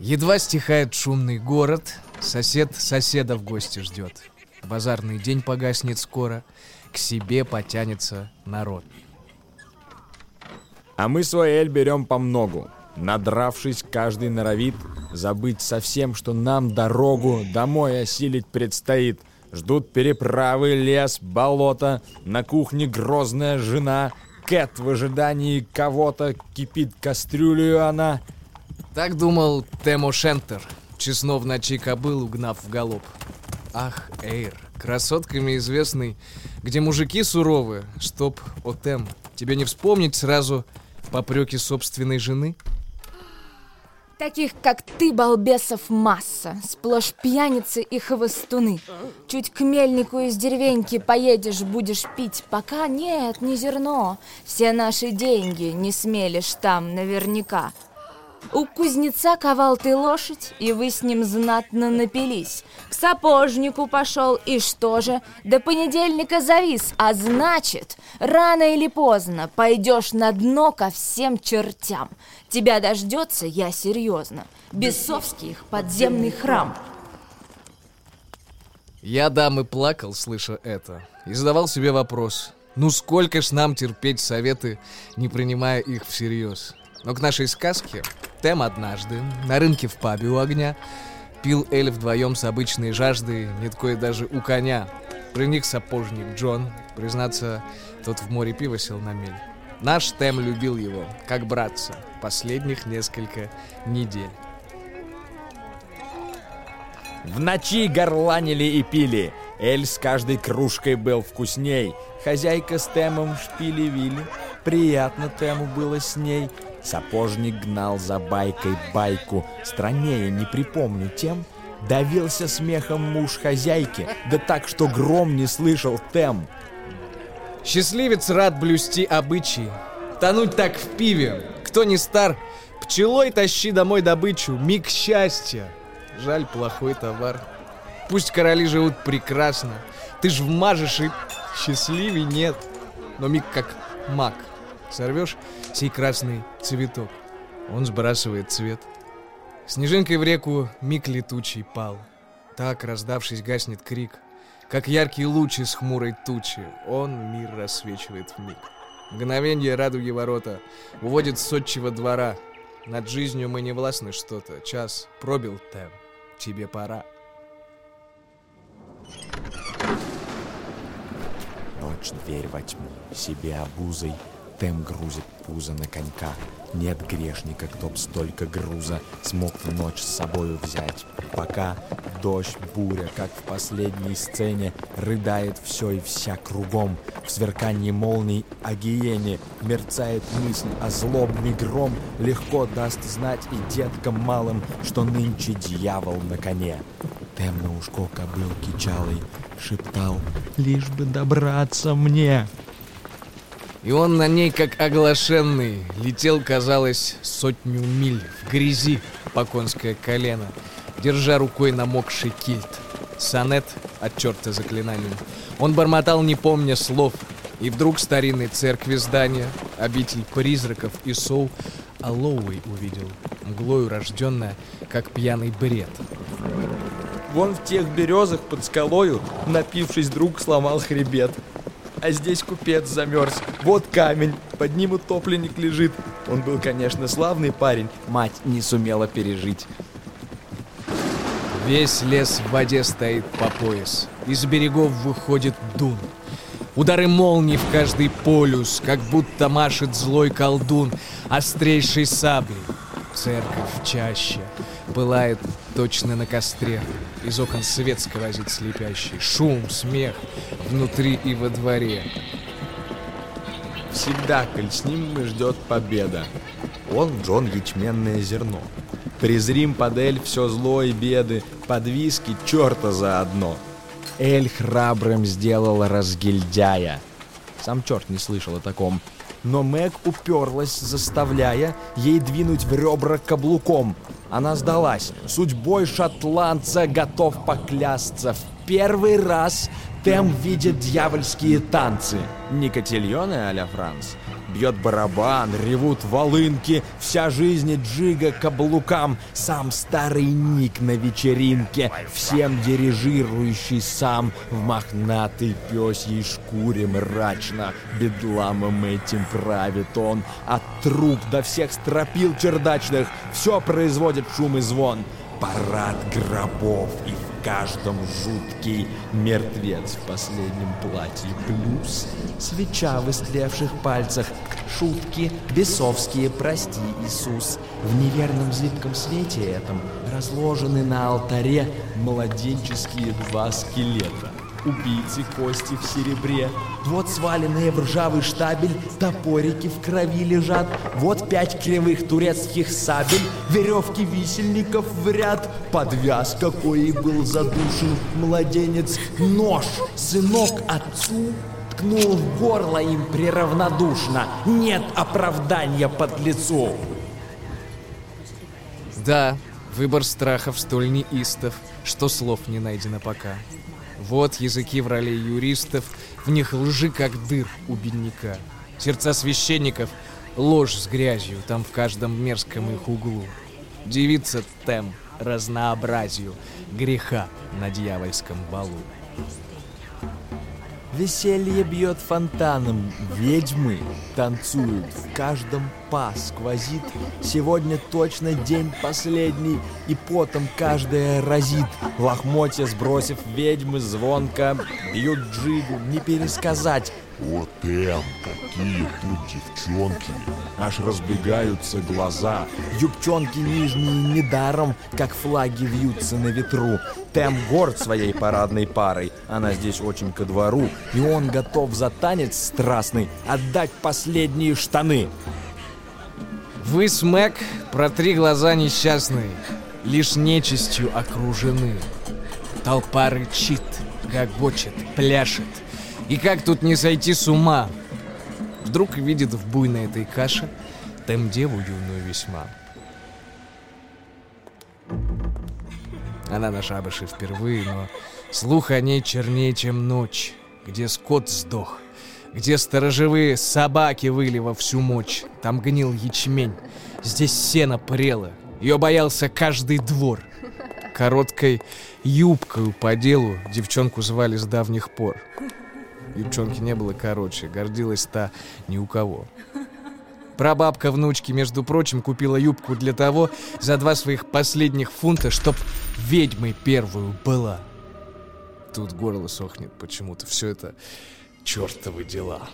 Едва стихает шумный город, сосед соседа в гости ждет. Базарный день погаснет скоро, к себе потянется народ. А мы свой эль берем по многу. Надравшись, каждый норовит забыть совсем, что нам дорогу домой осилить предстоит. Ждут переправы, лес, болото, на кухне грозная жена. Кэт в ожидании кого-то, кипит кастрюлю она. Так думал Темо Шентер, честно в ночи кобыл угнав в галоп. Ах, Эйр, красотками известный, где мужики суровы, чтоб, о Тем, тебе не вспомнить сразу попреки собственной жены? Таких, как ты, балбесов, масса. Сплошь пьяницы и хвостуны. Чуть к мельнику из деревеньки поедешь, будешь пить. Пока нет, не зерно. Все наши деньги не смелишь там наверняка. У кузнеца ковал ты лошадь, и вы с ним знатно напились. К сапожнику пошел, и что же? До понедельника завис, а значит, рано или поздно пойдешь на дно ко всем чертям. Тебя дождется, я серьезно, бесовский их подземный храм. Я дам и плакал, слыша это, и задавал себе вопрос. Ну сколько ж нам терпеть советы, не принимая их всерьез? Но к нашей сказке Тем однажды на рынке в пабе у огня пил Эль вдвоем с обычной жаждой, нет кое даже у коня. При них сапожник Джон, признаться, тот в море пива сел на мель. Наш Тем любил его, как братца, последних несколько недель. В ночи горланили и пили. Эль с каждой кружкой был вкусней. Хозяйка с Темом шпили-вили. Приятно Тему было с ней. Сапожник гнал за байкой байку. Страннее не припомню тем. Давился смехом муж хозяйки. Да так, что гром не слышал Тем. Счастливец рад блюсти обычаи, тонуть так в пиве. Кто не стар, пчелой тащи домой добычу, миг счастья. Жаль, плохой товар. Пусть короли живут прекрасно, ты ж вмажешь и счастливей нет. Но миг как маг. Сорвешь сей красный цветок, он сбрасывает цвет. Снежинкой в реку миг летучий пал. Так, раздавшись, гаснет крик — как яркий луч из хмурой тучи, он мир рассвечивает в миг. Мгновенье радуги ворота уводит с отчего двора. Над жизнью мы не властны что-то. Час пробил Тем, тебе пора. Ночь дверь во тьму, себе обузой Тем грузит пузо на конька. Нет грешника, кто б столько груза смог в ночь с собою взять. Пока дождь, буря, как в последней сцене, рыдает все и вся кругом. В сверкании молний о гиене мерцает мысль о злобный гром. Легко даст знать и деткам малым, что нынче дьявол на коне. Темно ушко кобылки чалой шептал, лишь бы добраться мне. И он на ней, как оглашенный, летел, казалось, сотню миль в грязи по конское колено, держа рукой намокший кильт. Сонет от черта заклинанием. Он бормотал, не помня слов, и вдруг старинной церкви здания, обитель призраков и сов, Алоуэй увидел, мглою рожденная, как пьяный бред. Вон в тех березах под скалою, напившись, друг сломал хребет а здесь купец замерз. Вот камень, под ним утопленник лежит. Он был, конечно, славный парень, мать не сумела пережить. Весь лес в воде стоит по пояс. Из берегов выходит дун. Удары молний в каждый полюс, как будто машет злой колдун острейшей саблей. Церковь чаще пылает точно на костре. Из окон свет сквозит слепящий. Шум, смех внутри и во дворе. Всегда, коль с ним мы ждет победа. Он Джон ячменное зерно. Презрим под Эль все зло и беды, под виски черта заодно. Эль храбрым сделал разгильдяя. Сам черт не слышал о таком. Но Мэг уперлась, заставляя ей двинуть в ребра каблуком. Она сдалась. Судьбой шотландца готов поклясться. В первый раз Тем видит дьявольские танцы. Не котельоны а-ля Франц, Бьет барабан, ревут волынки, вся жизнь джига каблукам, сам старый ник на вечеринке, всем дирижирующий сам, в мохнатой пёсьей шкуре мрачно, бедламом этим правит он, от труб до всех стропил чердачных, все производит шум и звон. Парад гробов и каждом жуткий мертвец в последнем платье. Плюс свеча в истлевших пальцах, шутки бесовские, прости, Иисус. В неверном зыбком свете этом разложены на алтаре младенческие два скелета убийцы кости в серебре. Вот сваленные в ржавый штабель, топорики в крови лежат. Вот пять кривых турецких сабель, веревки висельников в ряд. Подвяз, какой и был задушен младенец. Нож, сынок отцу ткнул в горло им приравнодушно. Нет оправдания под лицу. Да, выбор страхов столь неистов, что слов не найдено пока. Вот языки в роли юристов, в них лжи, как дыр у бедняка. Сердца священников — ложь с грязью, там в каждом мерзком их углу. Девица тем разнообразию греха на дьявольском балу. Веселье бьет фонтаном, ведьмы танцуют, в каждом па сквозит. Сегодня точно день последний, и потом каждая разит. Лохмотья сбросив ведьмы звонко, бьют джигу, не пересказать. Вот Эм, какие тут девчонки. Аж разбегаются глаза. Юбчонки нижние недаром, как флаги вьются на ветру. Тем горд своей парадной парой. Она здесь очень ко двору. И он готов за танец страстный отдать последние штаны. Вы, Смэк, протри глаза несчастные, лишь нечистью окружены. Толпа рычит, гогочет, пляшет. И как тут не сойти с ума? Вдруг видит в буйной этой каше тем деву юную весьма. Она на шабаше впервые, но слух о ней чернее, чем ночь, где скот сдох, где сторожевые собаки выли во всю мочь, там гнил ячмень, здесь сено прело, ее боялся каждый двор. Короткой юбкою по делу девчонку звали с давних пор. Юбчонки не было короче, гордилась та ни у кого. Прабабка внучки, между прочим, купила юбку для того за два своих последних фунта, чтоб ведьмой первую была. Тут горло сохнет почему-то. Все это чертовы дела.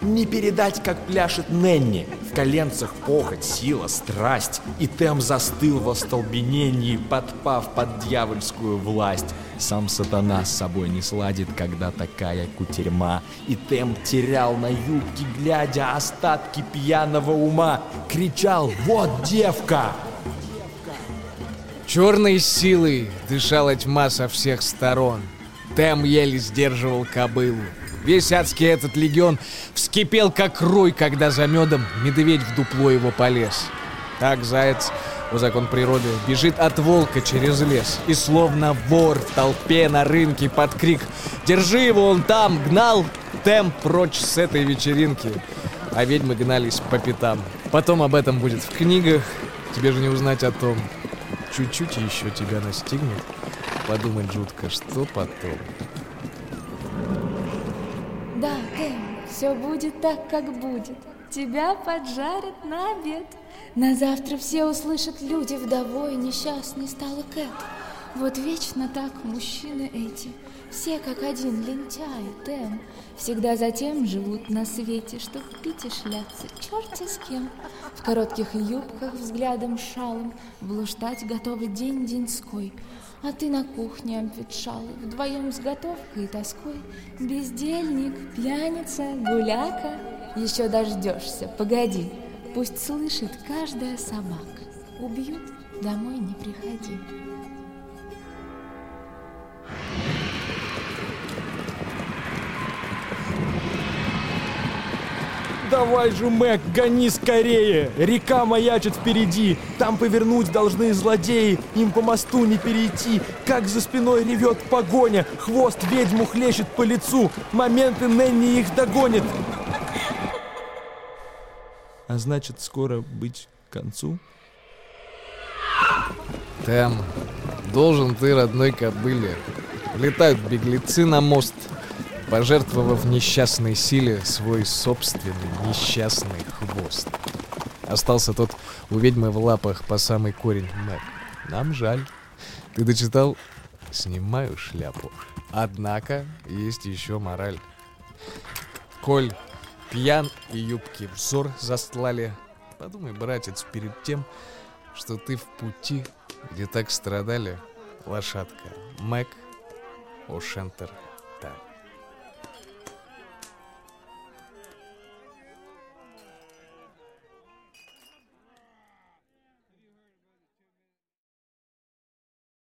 Не передать, как пляшет Ненни. В коленцах похоть, сила, страсть. И Тем застыл в остолбенении, подпав под дьявольскую власть. Сам сатана с собой не сладит, когда такая кутерьма. И Тем терял на юбке, глядя остатки пьяного ума. Кричал «Вот девка!» Черной силой дышала тьма со всех сторон. Тем еле сдерживал кобылу. Весь адский этот легион вскипел как рой, когда за медом медведь в дупло его полез. Так заяц, по закон природы, бежит от волка через лес. И словно вор в толпе на рынке под крик «Держи его, он там!» гнал темп прочь с этой вечеринки. А ведьмы гнались по пятам. Потом об этом будет в книгах. Тебе же не узнать о том. Чуть-чуть еще тебя настигнет. Подумать жутко, что потом. Все будет так, как будет. Тебя поджарят на обед. На завтра все услышат люди, вдовой несчастной стала Кэт. Вот вечно так мужчины эти, все как один лентяи, Тэм, всегда затем живут на свете, чтоб пить и шляться, черти с кем. В коротких юбках, взглядом шалом, блуждать готовы день-деньской. А ты на кухне обветшалый, вдвоем с готовкой и тоской. Бездельник, пьяница, гуляка, еще дождешься, погоди. Пусть слышит каждая собака. Убьют, домой не приходи. Давай же, Мэг, гони скорее! Река маячит впереди, там повернуть должны злодеи, им по мосту не перейти. Как за спиной ревет погоня, хвост ведьму хлещет по лицу, моменты Нэнни их догонит. А значит, скоро быть концу? Там должен ты, родной кобыле. Летают беглецы на мост, пожертвовав несчастной силе свой собственный несчастный хвост. Остался тот у ведьмы в лапах по самый корень Мэг. Нам жаль. Ты дочитал? Снимаю шляпу. Однако есть еще мораль. Коль пьян и юбки взор застлали, подумай, братец, перед тем, что ты в пути, где так страдали лошадка Мэг О'Шентер Та.